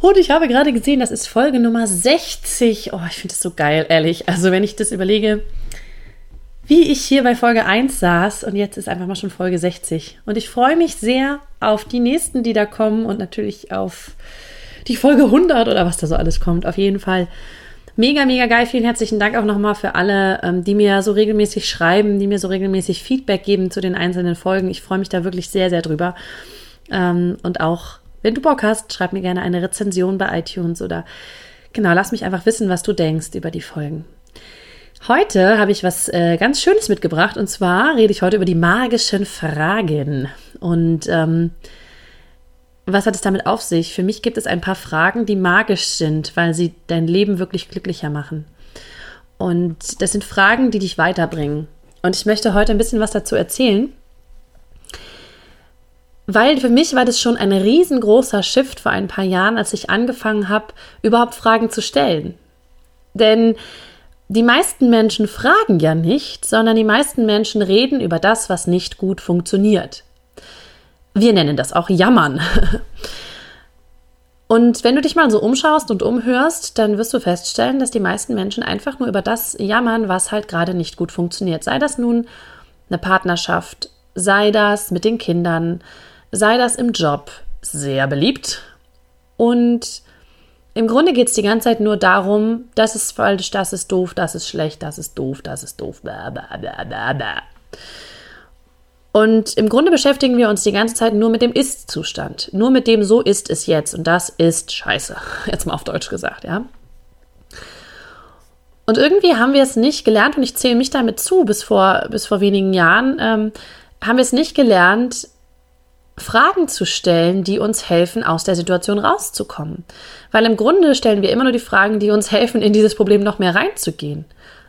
und ich habe gerade gesehen, das ist Folge Nummer 60. Oh, ich finde das so geil, ehrlich. Also, wenn ich das überlege, wie ich hier bei Folge 1 saß und jetzt ist einfach mal schon Folge 60. Und ich freue mich sehr auf die nächsten, die da kommen und natürlich auf die Folge 100 oder was da so alles kommt. Auf jeden Fall mega, mega geil. Vielen herzlichen Dank auch nochmal für alle, ähm, die mir so regelmäßig schreiben, die mir so regelmäßig Feedback geben zu den einzelnen Folgen. Ich freue mich da wirklich sehr, sehr drüber. Ähm, und auch wenn du Bock hast, schreib mir gerne eine Rezension bei iTunes oder genau, lass mich einfach wissen, was du denkst über die Folgen. Heute habe ich was äh, ganz Schönes mitgebracht und zwar rede ich heute über die magischen Fragen. Und ähm, was hat es damit auf sich? Für mich gibt es ein paar Fragen, die magisch sind, weil sie dein Leben wirklich glücklicher machen. Und das sind Fragen, die dich weiterbringen. Und ich möchte heute ein bisschen was dazu erzählen weil für mich war das schon ein riesengroßer Shift vor ein paar Jahren, als ich angefangen habe, überhaupt Fragen zu stellen. Denn die meisten Menschen fragen ja nicht, sondern die meisten Menschen reden über das, was nicht gut funktioniert. Wir nennen das auch Jammern. Und wenn du dich mal so umschaust und umhörst, dann wirst du feststellen, dass die meisten Menschen einfach nur über das jammern, was halt gerade nicht gut funktioniert. Sei das nun eine Partnerschaft, sei das mit den Kindern, sei das im Job sehr beliebt. Und im Grunde geht es die ganze Zeit nur darum, das ist falsch, das ist doof, das ist schlecht, das ist doof, das ist doof. Blah, blah, blah. Und im Grunde beschäftigen wir uns die ganze Zeit nur mit dem Ist-Zustand. Nur mit dem, so ist es jetzt. Und das ist scheiße. Jetzt mal auf Deutsch gesagt, ja. Und irgendwie haben wir es nicht gelernt, und ich zähle mich damit zu, bis vor, bis vor wenigen Jahren, ähm, haben wir es nicht gelernt, Fragen zu stellen, die uns helfen, aus der Situation rauszukommen. Weil im Grunde stellen wir immer nur die Fragen, die uns helfen, in dieses Problem noch mehr reinzugehen.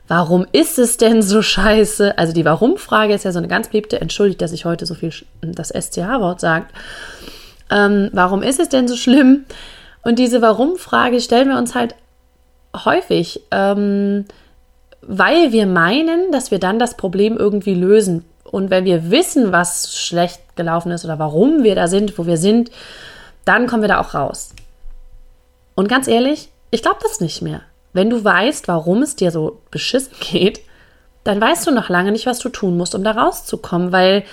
Warum ist es denn so scheiße? Also die Warum-Frage ist ja so eine ganz beliebte, entschuldigt, dass ich heute so viel das SCH-Wort sagt. Ähm, warum ist es denn so schlimm? Und diese Warum-Frage stellen wir uns halt häufig, ähm, weil wir meinen, dass wir dann das Problem irgendwie lösen und wenn wir wissen, was schlecht gelaufen ist oder warum wir da sind, wo wir sind, dann kommen wir da auch raus. Und ganz ehrlich, ich glaube das nicht mehr. Wenn du weißt, warum es dir so beschissen geht, dann weißt du noch lange nicht, was du tun musst, um da rauszukommen, weil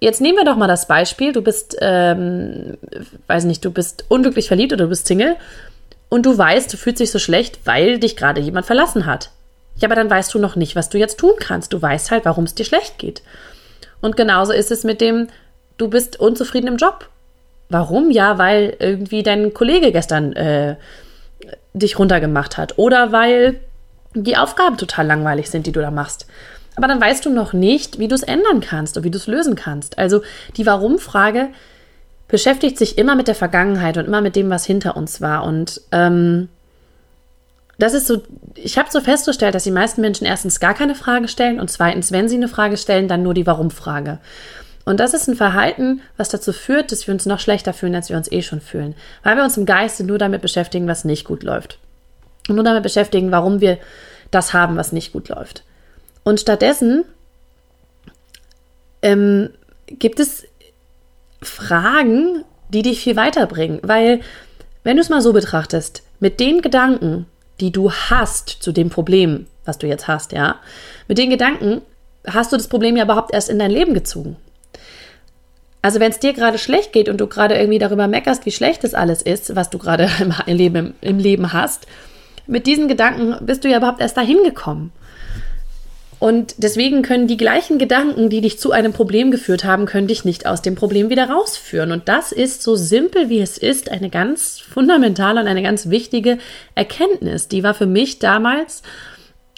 jetzt nehmen wir doch mal das Beispiel, du bist, ähm, weiß nicht, du bist unglücklich verliebt oder du bist Single und du weißt, du fühlst dich so schlecht, weil dich gerade jemand verlassen hat. Ja, aber dann weißt du noch nicht, was du jetzt tun kannst. Du weißt halt, warum es dir schlecht geht. Und genauso ist es mit dem, du bist unzufrieden im Job. Warum? Ja, weil irgendwie dein Kollege gestern äh, dich runtergemacht hat. Oder weil die Aufgaben total langweilig sind, die du da machst. Aber dann weißt du noch nicht, wie du es ändern kannst und wie du es lösen kannst. Also die Warum-Frage beschäftigt sich immer mit der Vergangenheit und immer mit dem, was hinter uns war. Und ähm, das ist so, ich habe so festgestellt, dass die meisten Menschen erstens gar keine Frage stellen und zweitens, wenn sie eine Frage stellen, dann nur die Warum-Frage. Und das ist ein Verhalten, was dazu führt, dass wir uns noch schlechter fühlen, als wir uns eh schon fühlen. Weil wir uns im Geiste nur damit beschäftigen, was nicht gut läuft. Und nur damit beschäftigen, warum wir das haben, was nicht gut läuft. Und stattdessen ähm, gibt es Fragen, die dich viel weiterbringen. Weil, wenn du es mal so betrachtest, mit den Gedanken, die du hast zu dem Problem, was du jetzt hast, ja, mit den Gedanken hast du das Problem ja überhaupt erst in dein Leben gezogen. Also wenn es dir gerade schlecht geht und du gerade irgendwie darüber meckerst, wie schlecht das alles ist, was du gerade im Leben, im Leben hast, mit diesen Gedanken bist du ja überhaupt erst dahin gekommen. Und deswegen können die gleichen Gedanken, die dich zu einem Problem geführt haben, können dich nicht aus dem Problem wieder rausführen. Und das ist so simpel wie es ist, eine ganz fundamentale und eine ganz wichtige Erkenntnis. Die war für mich damals,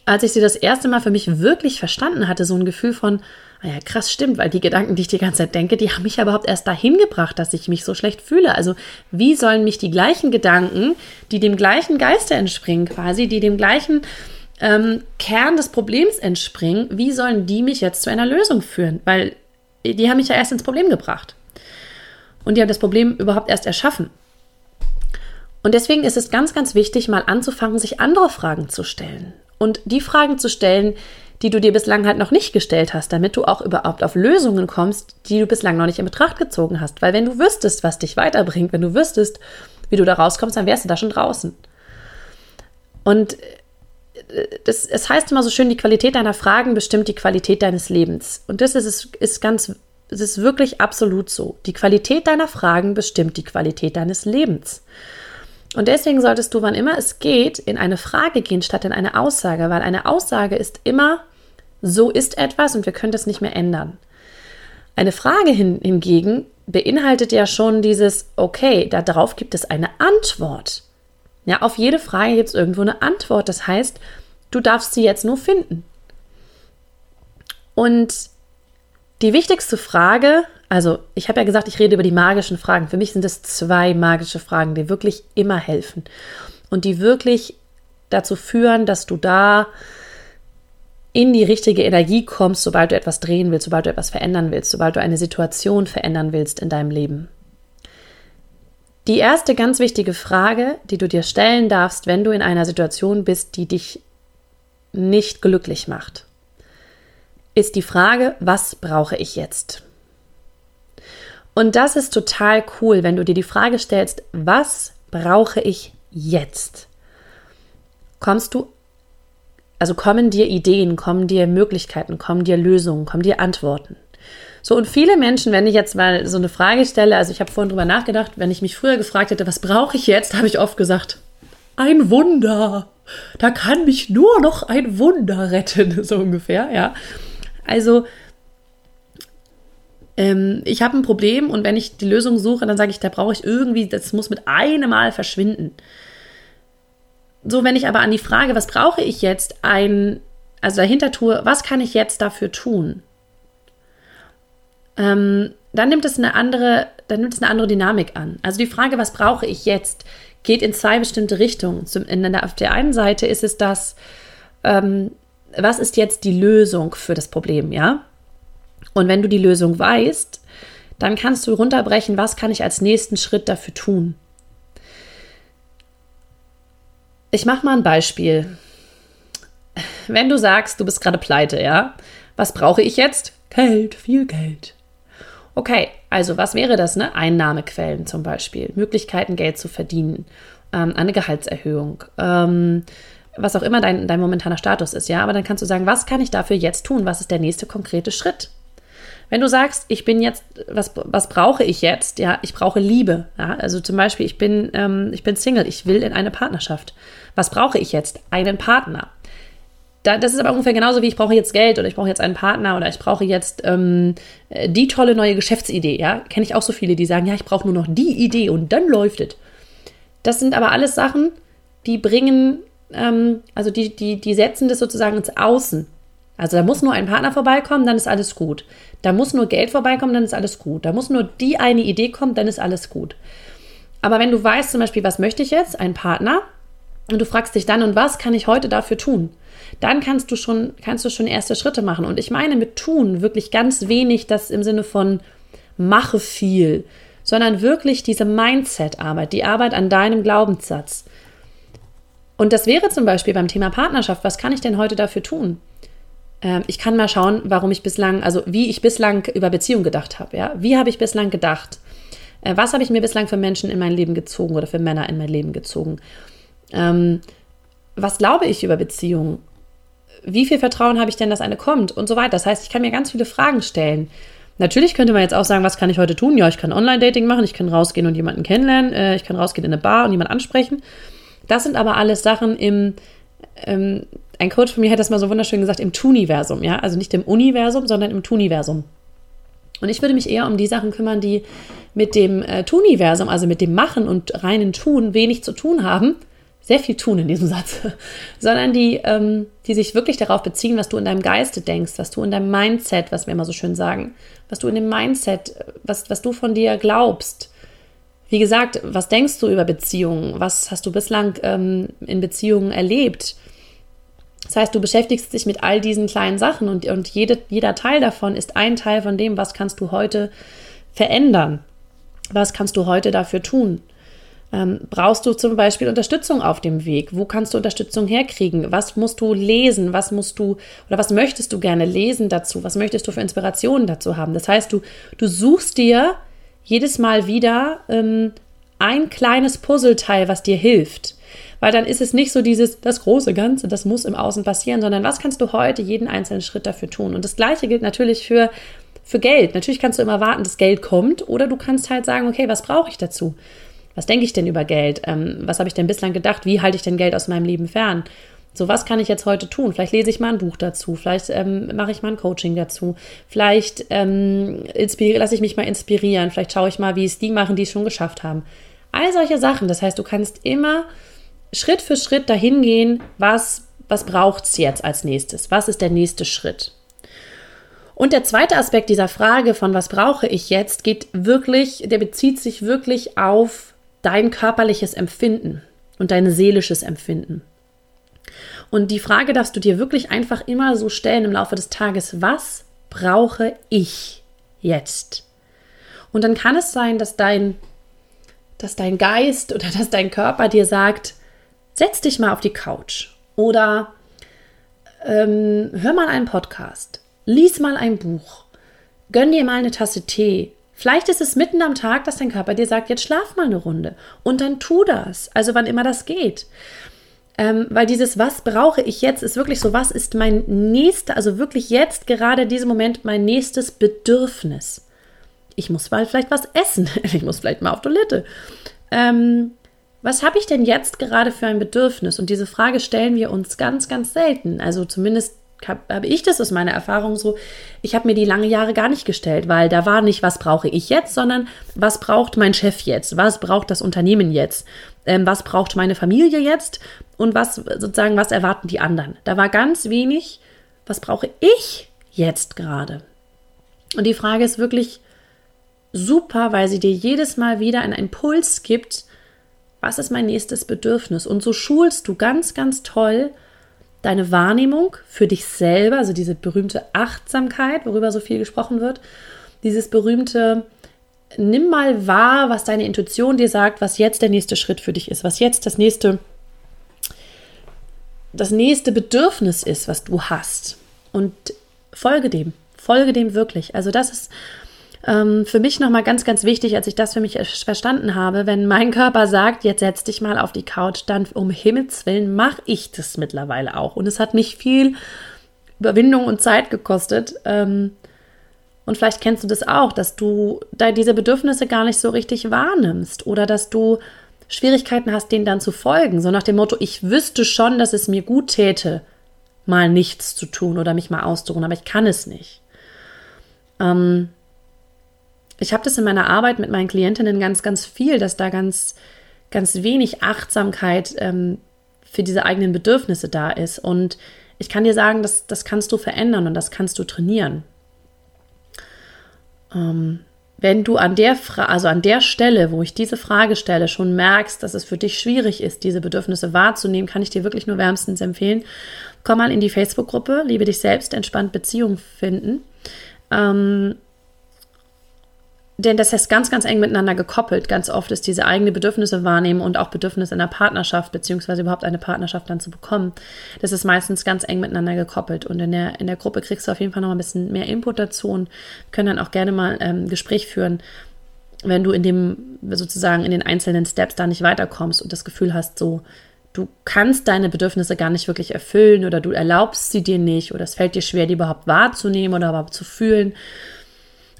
als ich sie das erste Mal für mich wirklich verstanden hatte, so ein Gefühl von, naja, krass stimmt, weil die Gedanken, die ich die ganze Zeit denke, die haben mich ja überhaupt erst dahin gebracht, dass ich mich so schlecht fühle. Also wie sollen mich die gleichen Gedanken, die dem gleichen Geiste entspringen quasi, die dem gleichen ähm, Kern des Problems entspringen, wie sollen die mich jetzt zu einer Lösung führen? Weil die haben mich ja erst ins Problem gebracht. Und die haben das Problem überhaupt erst erschaffen. Und deswegen ist es ganz, ganz wichtig, mal anzufangen, sich andere Fragen zu stellen. Und die Fragen zu stellen, die du dir bislang halt noch nicht gestellt hast, damit du auch überhaupt auf Lösungen kommst, die du bislang noch nicht in Betracht gezogen hast. Weil wenn du wüsstest, was dich weiterbringt, wenn du wüsstest, wie du da rauskommst, dann wärst du da schon draußen. Und äh, das, es heißt immer so schön, die Qualität deiner Fragen bestimmt die Qualität deines Lebens. Und das ist, ist ganz, es ist wirklich absolut so. Die Qualität deiner Fragen bestimmt die Qualität deines Lebens. Und deswegen solltest du, wann immer es geht, in eine Frage gehen statt in eine Aussage, weil eine Aussage ist immer so ist etwas und wir können das nicht mehr ändern. Eine Frage hin, hingegen beinhaltet ja schon dieses, okay, darauf gibt es eine Antwort. Ja, auf jede Frage gibt es irgendwo eine Antwort. Das heißt, du darfst sie jetzt nur finden. Und die wichtigste Frage, also ich habe ja gesagt, ich rede über die magischen Fragen. Für mich sind es zwei magische Fragen, die wirklich immer helfen und die wirklich dazu führen, dass du da in die richtige Energie kommst, sobald du etwas drehen willst, sobald du etwas verändern willst, sobald du eine Situation verändern willst in deinem Leben. Die erste ganz wichtige Frage, die du dir stellen darfst, wenn du in einer Situation bist, die dich nicht glücklich macht, ist die Frage, was brauche ich jetzt? Und das ist total cool, wenn du dir die Frage stellst, was brauche ich jetzt? Kommst du also kommen dir Ideen, kommen dir Möglichkeiten, kommen dir Lösungen, kommen dir Antworten. So, und viele Menschen, wenn ich jetzt mal so eine Frage stelle, also ich habe vorhin drüber nachgedacht, wenn ich mich früher gefragt hätte, was brauche ich jetzt, habe ich oft gesagt, ein Wunder. Da kann mich nur noch ein Wunder retten, so ungefähr, ja. Also, ähm, ich habe ein Problem und wenn ich die Lösung suche, dann sage ich, da brauche ich irgendwie, das muss mit einem Mal verschwinden. So, wenn ich aber an die Frage, was brauche ich jetzt, ein, also dahinter tue, was kann ich jetzt dafür tun? Ähm, dann nimmt es eine andere, dann nimmt es eine andere Dynamik an. Also die Frage, was brauche ich jetzt, geht in zwei bestimmte Richtungen. Zum, in, auf der einen Seite ist es das, ähm, was ist jetzt die Lösung für das Problem, ja? Und wenn du die Lösung weißt, dann kannst du runterbrechen, was kann ich als nächsten Schritt dafür tun. Ich mache mal ein Beispiel. Wenn du sagst, du bist gerade pleite, ja? Was brauche ich jetzt? Geld, viel Geld. Okay, also was wäre das, ne? Einnahmequellen zum Beispiel, Möglichkeiten, Geld zu verdienen, ähm, eine Gehaltserhöhung, ähm, was auch immer dein, dein momentaner Status ist, ja? Aber dann kannst du sagen, was kann ich dafür jetzt tun? Was ist der nächste konkrete Schritt? Wenn du sagst, ich bin jetzt, was, was brauche ich jetzt? Ja, ich brauche Liebe. Ja? Also zum Beispiel, ich bin, ähm, ich bin Single, ich will in eine Partnerschaft. Was brauche ich jetzt? Einen Partner. Da, das ist aber ungefähr genauso wie ich brauche jetzt Geld oder ich brauche jetzt einen Partner oder ich brauche jetzt ähm, die tolle neue Geschäftsidee. Ja, kenne ich auch so viele, die sagen, ja, ich brauche nur noch die Idee und dann läuft es. Das sind aber alles Sachen, die bringen, ähm, also die, die, die setzen das sozusagen ins Außen. Also da muss nur ein Partner vorbeikommen, dann ist alles gut. Da muss nur Geld vorbeikommen, dann ist alles gut. Da muss nur die eine Idee kommen, dann ist alles gut. Aber wenn du weißt zum Beispiel, was möchte ich jetzt, ein Partner, und du fragst dich dann, und was kann ich heute dafür tun? Dann kannst du schon, kannst du schon erste Schritte machen. Und ich meine mit tun wirklich ganz wenig das im Sinne von mache viel, sondern wirklich diese Mindset-Arbeit, die Arbeit an deinem Glaubenssatz. Und das wäre zum Beispiel beim Thema Partnerschaft. Was kann ich denn heute dafür tun? Ähm, ich kann mal schauen, warum ich bislang, also wie ich bislang über Beziehung gedacht habe. Ja? Wie habe ich bislang gedacht? Äh, was habe ich mir bislang für Menschen in mein Leben gezogen oder für Männer in mein Leben gezogen? Ähm, was glaube ich über Beziehungen? Wie viel Vertrauen habe ich denn, dass eine kommt? Und so weiter. Das heißt, ich kann mir ganz viele Fragen stellen. Natürlich könnte man jetzt auch sagen, was kann ich heute tun? Ja, ich kann Online-Dating machen, ich kann rausgehen und jemanden kennenlernen, äh, ich kann rausgehen in eine Bar und jemanden ansprechen. Das sind aber alles Sachen im, ähm, ein Coach von mir hat das mal so wunderschön gesagt, im Tuniversum, ja, also nicht im Universum, sondern im Tuniversum. Und ich würde mich eher um die Sachen kümmern, die mit dem äh, Tuniversum, also mit dem Machen und reinen Tun wenig zu tun haben, sehr viel tun in diesem Satz, sondern die, ähm, die sich wirklich darauf beziehen, was du in deinem Geiste denkst, was du in deinem Mindset, was wir immer so schön sagen, was du in dem Mindset, was, was du von dir glaubst. Wie gesagt, was denkst du über Beziehungen? Was hast du bislang ähm, in Beziehungen erlebt? Das heißt, du beschäftigst dich mit all diesen kleinen Sachen und, und jede, jeder Teil davon ist ein Teil von dem, was kannst du heute verändern. Was kannst du heute dafür tun? Ähm, brauchst du zum Beispiel Unterstützung auf dem Weg? Wo kannst du Unterstützung herkriegen? Was musst du lesen? Was musst du oder was möchtest du gerne lesen dazu? Was möchtest du für Inspirationen dazu haben? Das heißt, du, du suchst dir jedes Mal wieder ähm, ein kleines Puzzleteil, was dir hilft. Weil dann ist es nicht so dieses, das große Ganze, das muss im Außen passieren, sondern was kannst du heute jeden einzelnen Schritt dafür tun? Und das Gleiche gilt natürlich für, für Geld. Natürlich kannst du immer warten, dass Geld kommt oder du kannst halt sagen, okay, was brauche ich dazu? Was denke ich denn über Geld? Ähm, was habe ich denn bislang gedacht? Wie halte ich denn Geld aus meinem Leben fern? So, was kann ich jetzt heute tun? Vielleicht lese ich mal ein Buch dazu, vielleicht ähm, mache ich mal ein Coaching dazu, vielleicht ähm, lasse ich mich mal inspirieren, vielleicht schaue ich mal, wie es die machen, die es schon geschafft haben. All solche Sachen. Das heißt, du kannst immer Schritt für Schritt dahin gehen, was, was braucht es jetzt als nächstes? Was ist der nächste Schritt? Und der zweite Aspekt dieser Frage von was brauche ich jetzt, geht wirklich, der bezieht sich wirklich auf dein körperliches Empfinden und dein seelisches Empfinden. Und die Frage darfst du dir wirklich einfach immer so stellen im Laufe des Tages, was brauche ich jetzt? Und dann kann es sein, dass dein, dass dein Geist oder dass dein Körper dir sagt, setz dich mal auf die Couch oder ähm, hör mal einen Podcast, lies mal ein Buch, gönn dir mal eine Tasse Tee, Vielleicht ist es mitten am Tag, dass dein Körper dir sagt, jetzt schlaf mal eine Runde. Und dann tu das. Also wann immer das geht. Ähm, weil dieses, was brauche ich jetzt, ist wirklich so, was ist mein nächster, also wirklich jetzt, gerade in diesem Moment, mein nächstes Bedürfnis. Ich muss mal vielleicht was essen. Ich muss vielleicht mal auf Toilette. Ähm, was habe ich denn jetzt gerade für ein Bedürfnis? Und diese Frage stellen wir uns ganz, ganz selten. Also zumindest habe ich das aus meiner Erfahrung so, ich habe mir die lange Jahre gar nicht gestellt, weil da war nicht, was brauche ich jetzt, sondern was braucht mein Chef jetzt, was braucht das Unternehmen jetzt, ähm, was braucht meine Familie jetzt und was sozusagen, was erwarten die anderen. Da war ganz wenig, was brauche ich jetzt gerade. Und die Frage ist wirklich super, weil sie dir jedes Mal wieder einen Impuls gibt, was ist mein nächstes Bedürfnis? Und so schulst du ganz, ganz toll, deine Wahrnehmung für dich selber, also diese berühmte Achtsamkeit, worüber so viel gesprochen wird, dieses berühmte Nimm mal wahr, was deine Intuition dir sagt, was jetzt der nächste Schritt für dich ist, was jetzt das nächste das nächste Bedürfnis ist, was du hast und folge dem, folge dem wirklich. Also das ist ähm, für mich nochmal ganz, ganz wichtig, als ich das für mich verstanden habe, wenn mein Körper sagt, jetzt setz dich mal auf die Couch, dann um Himmels Willen mache ich das mittlerweile auch. Und es hat nicht viel Überwindung und Zeit gekostet. Ähm, und vielleicht kennst du das auch, dass du da diese Bedürfnisse gar nicht so richtig wahrnimmst oder dass du Schwierigkeiten hast, denen dann zu folgen. So nach dem Motto, ich wüsste schon, dass es mir gut täte, mal nichts zu tun oder mich mal auszuruhen, aber ich kann es nicht. Ähm, ich habe das in meiner Arbeit mit meinen Klientinnen ganz, ganz viel, dass da ganz, ganz wenig Achtsamkeit ähm, für diese eigenen Bedürfnisse da ist. Und ich kann dir sagen, das, das kannst du verändern und das kannst du trainieren. Ähm, wenn du an der Fra also an der Stelle, wo ich diese Frage stelle, schon merkst, dass es für dich schwierig ist, diese Bedürfnisse wahrzunehmen, kann ich dir wirklich nur wärmstens empfehlen. Komm mal in die Facebook-Gruppe, liebe dich selbst, entspannt Beziehung finden. Ähm, denn das ist ganz, ganz eng miteinander gekoppelt. Ganz oft ist diese eigene Bedürfnisse wahrnehmen und auch Bedürfnisse in der Partnerschaft, beziehungsweise überhaupt eine Partnerschaft dann zu bekommen. Das ist meistens ganz eng miteinander gekoppelt. Und in der, in der Gruppe kriegst du auf jeden Fall noch ein bisschen mehr Input dazu und können dann auch gerne mal ein ähm, Gespräch führen, wenn du in dem, sozusagen in den einzelnen Steps da nicht weiterkommst und das Gefühl hast, so, du kannst deine Bedürfnisse gar nicht wirklich erfüllen oder du erlaubst sie dir nicht oder es fällt dir schwer, die überhaupt wahrzunehmen oder überhaupt zu fühlen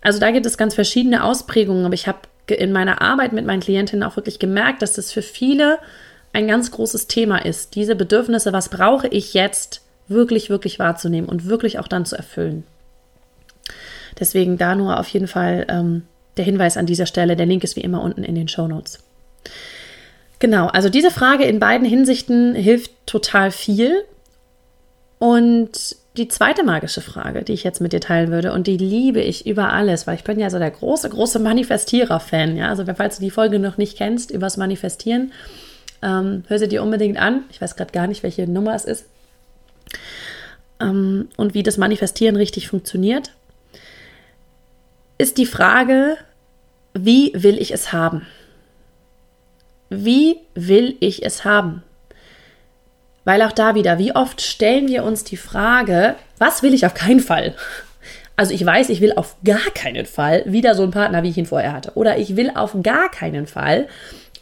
also da gibt es ganz verschiedene Ausprägungen, aber ich habe in meiner Arbeit mit meinen Klientinnen auch wirklich gemerkt, dass das für viele ein ganz großes Thema ist, diese Bedürfnisse, was brauche ich jetzt, wirklich, wirklich wahrzunehmen und wirklich auch dann zu erfüllen. Deswegen da nur auf jeden Fall ähm, der Hinweis an dieser Stelle. Der Link ist wie immer unten in den Show Notes. Genau, also diese Frage in beiden Hinsichten hilft total viel. Und die zweite magische Frage, die ich jetzt mit dir teilen würde, und die liebe ich über alles, weil ich bin ja so der große, große Manifestierer-Fan. Ja? Also, falls du die Folge noch nicht kennst, übers Manifestieren, ähm, hör sie dir unbedingt an. Ich weiß gerade gar nicht, welche Nummer es ist. Ähm, und wie das Manifestieren richtig funktioniert, ist die Frage, wie will ich es haben? Wie will ich es haben? Weil auch da wieder, wie oft stellen wir uns die Frage, was will ich auf keinen Fall? Also ich weiß, ich will auf gar keinen Fall wieder so einen Partner, wie ich ihn vorher hatte. Oder ich will auf gar keinen Fall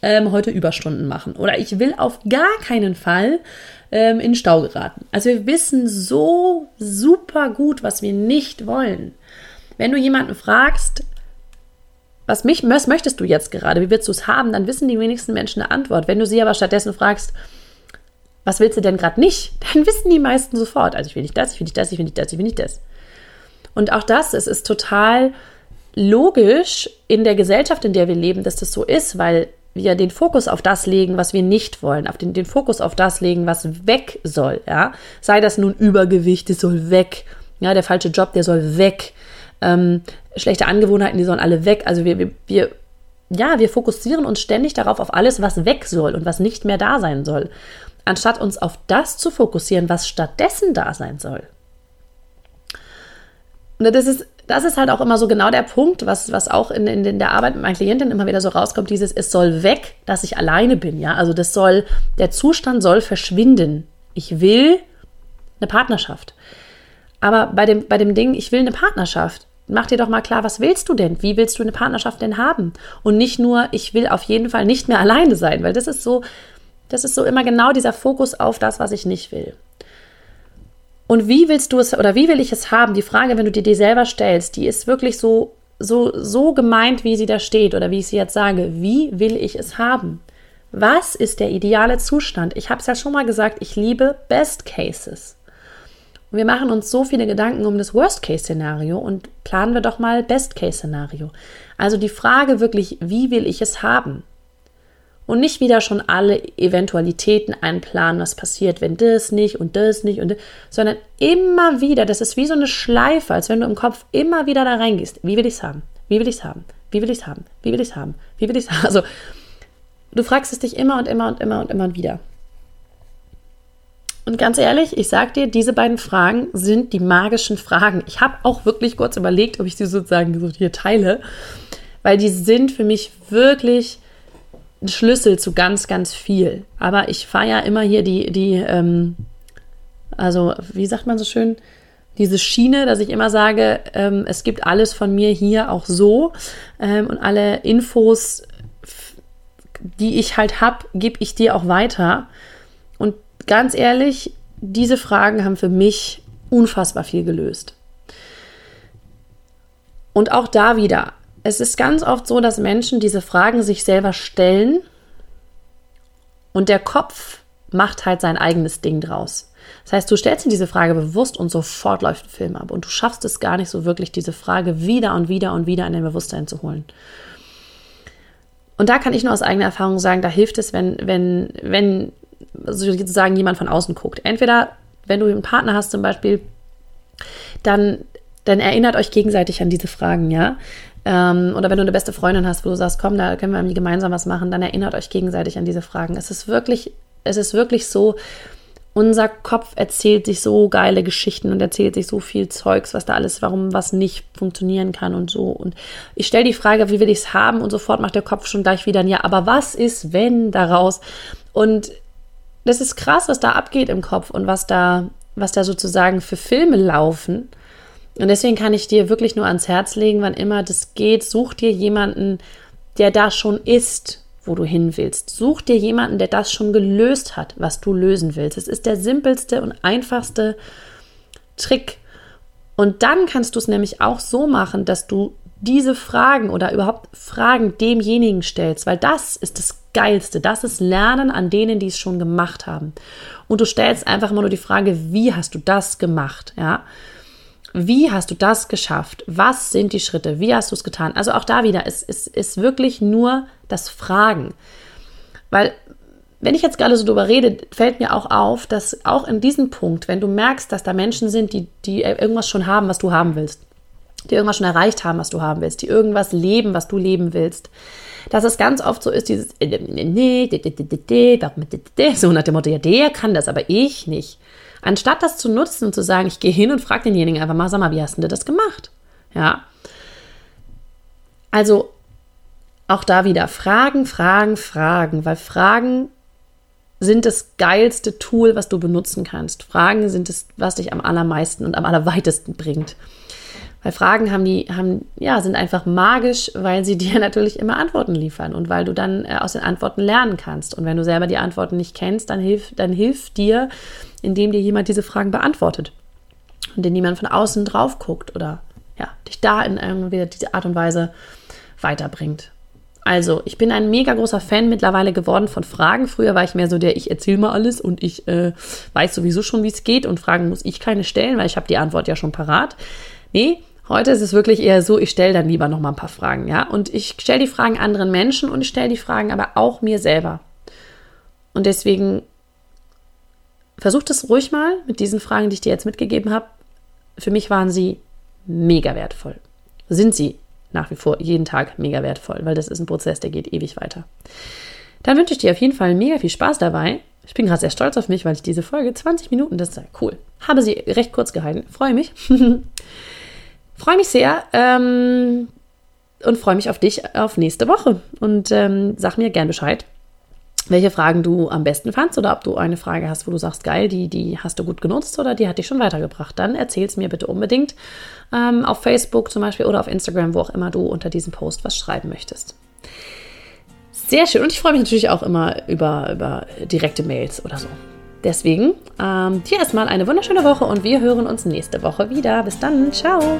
ähm, heute Überstunden machen. Oder ich will auf gar keinen Fall ähm, in Stau geraten. Also wir wissen so super gut, was wir nicht wollen. Wenn du jemanden fragst, was, mich, was möchtest du jetzt gerade, wie willst du es haben, dann wissen die wenigsten Menschen eine Antwort. Wenn du sie aber stattdessen fragst, was willst du denn gerade nicht, dann wissen die meisten sofort, also ich will nicht das, ich will nicht das, ich will nicht das, ich will nicht das. Und auch das, es ist total logisch in der Gesellschaft, in der wir leben, dass das so ist, weil wir den Fokus auf das legen, was wir nicht wollen, auf den, den Fokus auf das legen, was weg soll, ja. Sei das nun Übergewicht, das soll weg, ja, der falsche Job, der soll weg, ähm, schlechte Angewohnheiten, die sollen alle weg. Also wir, wir, wir, ja, wir fokussieren uns ständig darauf, auf alles, was weg soll und was nicht mehr da sein soll, anstatt uns auf das zu fokussieren, was stattdessen da sein soll. Und das ist das ist halt auch immer so genau der Punkt, was, was auch in, in, in der Arbeit mit meinen Klientinnen immer wieder so rauskommt, dieses, es soll weg, dass ich alleine bin, ja. Also das soll, der Zustand soll verschwinden. Ich will eine Partnerschaft. Aber bei dem, bei dem Ding, ich will eine Partnerschaft, mach dir doch mal klar, was willst du denn? Wie willst du eine Partnerschaft denn haben? Und nicht nur, ich will auf jeden Fall nicht mehr alleine sein, weil das ist so, das ist so immer genau dieser Fokus auf das, was ich nicht will. Und wie willst du es oder wie will ich es haben? Die Frage, wenn du dir die selber stellst, die ist wirklich so, so, so gemeint, wie sie da steht oder wie ich sie jetzt sage. Wie will ich es haben? Was ist der ideale Zustand? Ich habe es ja schon mal gesagt, ich liebe Best Cases. Und wir machen uns so viele Gedanken um das Worst-Case-Szenario und planen wir doch mal Best-Case-Szenario. Also die Frage wirklich, wie will ich es haben? Und nicht wieder schon alle Eventualitäten einplanen, was passiert, wenn das nicht und das nicht und das, sondern immer wieder, das ist wie so eine Schleife, als wenn du im Kopf immer wieder da reingehst. Wie will ich es haben? Wie will ich es haben? Wie will ich es haben? Wie will ich es haben? Wie will ich es haben? Also, du fragst es dich immer und immer und immer und immer wieder. Und ganz ehrlich, ich sag dir, diese beiden Fragen sind die magischen Fragen. Ich habe auch wirklich kurz überlegt, ob ich sie sozusagen hier teile, weil die sind für mich wirklich ein Schlüssel zu ganz, ganz viel. Aber ich fahre ja immer hier die, die, ähm, also wie sagt man so schön, diese Schiene, dass ich immer sage, ähm, es gibt alles von mir hier auch so ähm, und alle Infos, die ich halt habe, gebe ich dir auch weiter. Und ganz ehrlich, diese Fragen haben für mich unfassbar viel gelöst. Und auch da wieder, es ist ganz oft so, dass Menschen diese Fragen sich selber stellen und der Kopf macht halt sein eigenes Ding draus. Das heißt, du stellst dir diese Frage bewusst und sofort läuft ein Film ab und du schaffst es gar nicht so wirklich, diese Frage wieder und wieder und wieder in dein Bewusstsein zu holen. Und da kann ich nur aus eigener Erfahrung sagen, da hilft es, wenn, wenn, wenn sozusagen jemand von außen guckt. Entweder, wenn du einen Partner hast zum Beispiel, dann, dann erinnert euch gegenseitig an diese Fragen, ja. Ähm, oder wenn du eine beste Freundin hast, wo du sagst, komm, da können wir irgendwie gemeinsam was machen, dann erinnert euch gegenseitig an diese Fragen. Es ist wirklich, es ist wirklich so, unser Kopf erzählt sich so geile Geschichten und erzählt sich so viel Zeugs, was da alles, warum was nicht funktionieren kann und so. Und ich stelle die Frage, wie will ich es haben? Und sofort macht der Kopf schon gleich wieder ein Ja, aber was ist, wenn daraus? Und das ist krass, was da abgeht im Kopf und was da, was da sozusagen für Filme laufen. Und deswegen kann ich dir wirklich nur ans Herz legen, wann immer das geht, such dir jemanden, der da schon ist, wo du hin willst. Such dir jemanden, der das schon gelöst hat, was du lösen willst. Es ist der simpelste und einfachste Trick. Und dann kannst du es nämlich auch so machen, dass du diese Fragen oder überhaupt Fragen demjenigen stellst, weil das ist das Geilste. Das ist Lernen an denen, die es schon gemacht haben. Und du stellst einfach immer nur die Frage, wie hast du das gemacht? Ja. Wie hast du das geschafft? Was sind die Schritte? Wie hast du es getan? Also auch da wieder, es, es ist wirklich nur das Fragen. Weil wenn ich jetzt gerade so drüber rede, fällt mir auch auf, dass auch in diesem Punkt, wenn du merkst, dass da Menschen sind, die, die irgendwas schon haben, was du haben willst, die irgendwas schon erreicht haben, was du haben willst, die irgendwas leben, was du leben willst, dass es ganz oft so ist, dieses so nach dem Motto, ja, der kann das, aber ich nicht. Anstatt das zu nutzen und zu sagen, ich gehe hin und frage denjenigen einfach mal, sag mal, wie hast du das gemacht? Ja. Also auch da wieder Fragen, Fragen, Fragen, weil Fragen sind das geilste Tool, was du benutzen kannst. Fragen sind es, was dich am allermeisten und am allerweitesten bringt. Weil Fragen haben die, haben, ja, sind einfach magisch, weil sie dir natürlich immer Antworten liefern und weil du dann äh, aus den Antworten lernen kannst. Und wenn du selber die Antworten nicht kennst, dann hilft, dann hilft dir, indem dir jemand diese Fragen beantwortet. Und indem jemand von außen drauf guckt oder ja, dich da in irgendwie diese Art und Weise weiterbringt. Also, ich bin ein mega großer Fan mittlerweile geworden von Fragen. Früher war ich mehr so der, ich erzähle mal alles und ich äh, weiß sowieso schon, wie es geht und Fragen muss ich keine stellen, weil ich habe die Antwort ja schon parat. Nee, heute ist es wirklich eher so, ich stelle dann lieber noch mal ein paar Fragen, ja. Und ich stelle die Fragen anderen Menschen und ich stelle die Fragen aber auch mir selber. Und deswegen versuch das ruhig mal mit diesen Fragen, die ich dir jetzt mitgegeben habe. Für mich waren sie mega wertvoll. Sind sie nach wie vor jeden Tag mega wertvoll, weil das ist ein Prozess, der geht ewig weiter. Dann wünsche ich dir auf jeden Fall mega viel Spaß dabei. Ich bin gerade sehr stolz auf mich, weil ich diese Folge 20 Minuten, das ist cool, habe sie recht kurz gehalten. Freue mich. freue mich sehr ähm, und freue mich auf dich auf nächste Woche. Und ähm, sag mir gern Bescheid, welche Fragen du am besten fandst oder ob du eine Frage hast, wo du sagst, geil, die, die hast du gut genutzt oder die hat dich schon weitergebracht. Dann erzähl es mir bitte unbedingt ähm, auf Facebook zum Beispiel oder auf Instagram, wo auch immer du unter diesem Post was schreiben möchtest. Sehr schön. Und ich freue mich natürlich auch immer über, über direkte Mails oder so. Deswegen, ähm, dir erstmal eine wunderschöne Woche und wir hören uns nächste Woche wieder. Bis dann. Ciao.